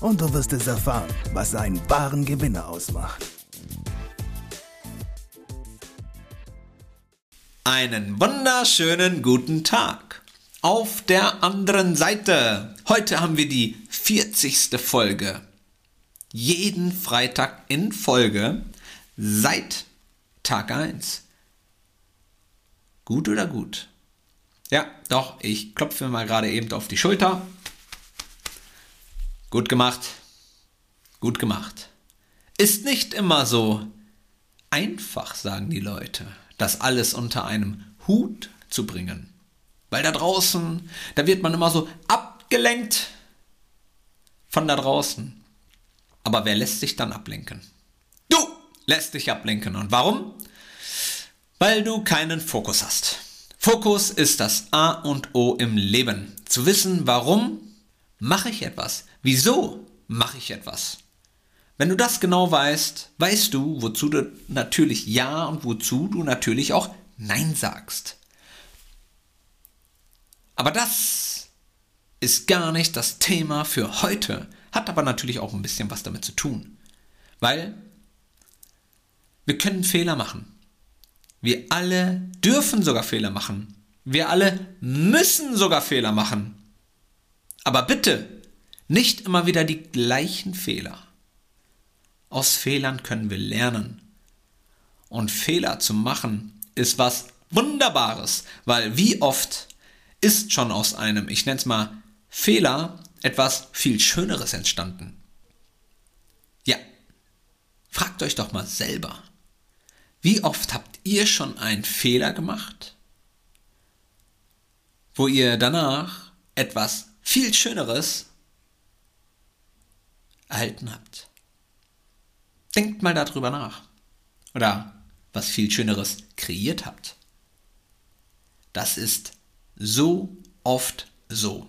und du wirst es erfahren, was einen wahren Gewinner ausmacht. Einen wunderschönen guten Tag. Auf der anderen Seite. Heute haben wir die 40. Folge. Jeden Freitag in Folge seit Tag 1. Gut oder gut? Ja, doch, ich klopfe mir mal gerade eben auf die Schulter. Gut gemacht. Gut gemacht. Ist nicht immer so einfach, sagen die Leute, das alles unter einem Hut zu bringen. Weil da draußen, da wird man immer so abgelenkt von da draußen. Aber wer lässt sich dann ablenken? Du lässt dich ablenken. Und warum? Weil du keinen Fokus hast. Fokus ist das A und O im Leben. Zu wissen, warum mache ich etwas? Wieso mache ich etwas? Wenn du das genau weißt, weißt du, wozu du natürlich Ja und wozu du natürlich auch Nein sagst. Aber das ist gar nicht das Thema für heute, hat aber natürlich auch ein bisschen was damit zu tun. Weil wir können Fehler machen. Wir alle dürfen sogar Fehler machen. Wir alle müssen sogar Fehler machen. Aber bitte nicht immer wieder die gleichen Fehler. Aus Fehlern können wir lernen. Und Fehler zu machen ist was Wunderbares, weil wie oft ist schon aus einem, ich nenne es mal, Fehler etwas viel Schöneres entstanden. Ja, fragt euch doch mal selber, wie oft habt ihr schon einen Fehler gemacht, wo ihr danach etwas viel Schöneres erhalten habt? Denkt mal darüber nach. Oder was viel Schöneres kreiert habt. Das ist so oft so.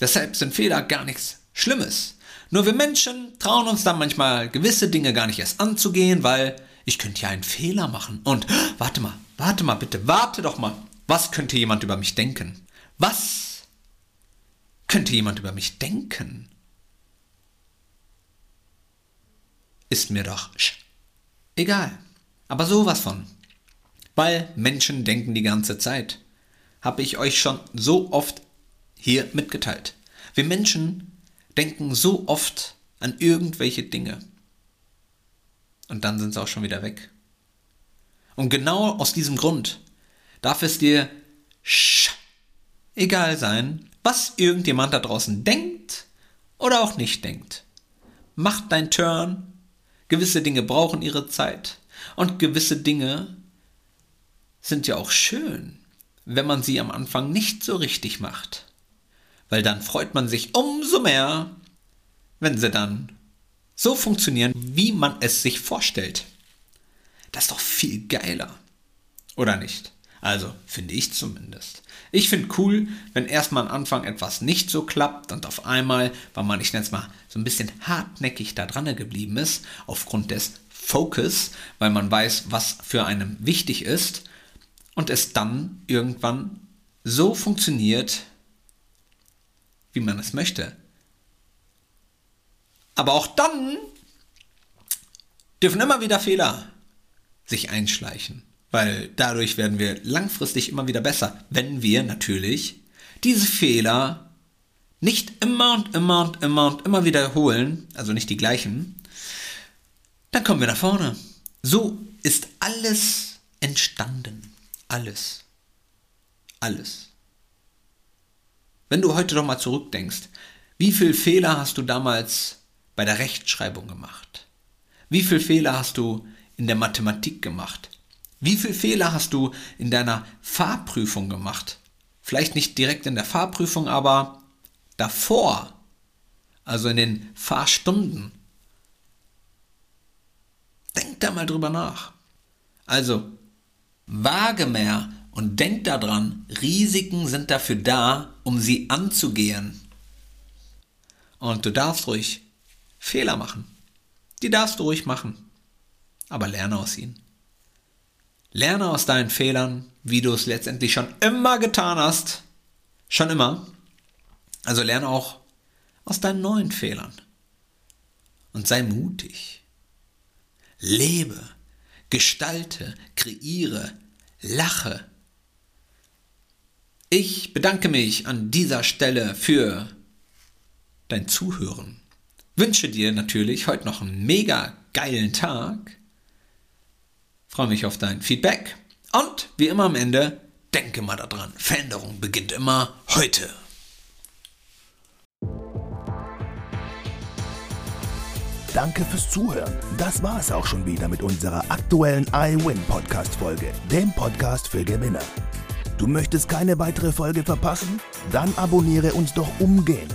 Deshalb sind Fehler gar nichts Schlimmes. Nur wir Menschen trauen uns dann manchmal gewisse Dinge gar nicht erst anzugehen, weil ich könnte ja einen Fehler machen. Und warte mal, warte mal bitte, warte doch mal. Was könnte jemand über mich denken? Was könnte jemand über mich denken? Ist mir doch egal. Aber sowas von. Weil Menschen denken die ganze Zeit. Habe ich euch schon so oft hier mitgeteilt. Wir Menschen denken so oft an irgendwelche Dinge. Und dann sind sie auch schon wieder weg. Und genau aus diesem Grund darf es dir egal sein, was irgendjemand da draußen denkt oder auch nicht denkt. Mach dein Turn Gewisse Dinge brauchen ihre Zeit. Und gewisse Dinge sind ja auch schön, wenn man sie am Anfang nicht so richtig macht. Weil dann freut man sich umso mehr, wenn sie dann so funktionieren, wie man es sich vorstellt. Das ist doch viel geiler. Oder nicht? Also, finde ich zumindest. Ich finde cool, wenn erstmal am Anfang etwas nicht so klappt und auf einmal, weil man, ich nenne es mal, so ein bisschen hartnäckig da dran geblieben ist, aufgrund des Focus, weil man weiß, was für einen wichtig ist, und es dann irgendwann so funktioniert, wie man es möchte. Aber auch dann dürfen immer wieder Fehler sich einschleichen. Weil dadurch werden wir langfristig immer wieder besser, wenn wir natürlich diese Fehler nicht immer und immer und immer und immer wiederholen, also nicht die gleichen, dann kommen wir nach vorne. So ist alles entstanden. Alles. Alles. Wenn du heute doch mal zurückdenkst, wie viele Fehler hast du damals bei der Rechtschreibung gemacht? Wie viele Fehler hast du in der Mathematik gemacht? Wie viele Fehler hast du in deiner Fahrprüfung gemacht? Vielleicht nicht direkt in der Fahrprüfung, aber davor, also in den Fahrstunden. Denk da mal drüber nach. Also, wage mehr und denk daran, Risiken sind dafür da, um sie anzugehen. Und du darfst ruhig Fehler machen. Die darfst du ruhig machen. Aber lerne aus ihnen. Lerne aus deinen Fehlern, wie du es letztendlich schon immer getan hast. Schon immer. Also lerne auch aus deinen neuen Fehlern. Und sei mutig. Lebe, gestalte, kreiere, lache. Ich bedanke mich an dieser Stelle für dein Zuhören. Wünsche dir natürlich heute noch einen mega geilen Tag. Freue mich auf dein Feedback. Und wie immer am Ende, denke mal daran, Veränderung beginnt immer heute. Danke fürs Zuhören. Das war es auch schon wieder mit unserer aktuellen iWin Podcast Folge, dem Podcast für Gewinner. Du möchtest keine weitere Folge verpassen? Dann abonniere uns doch umgehend.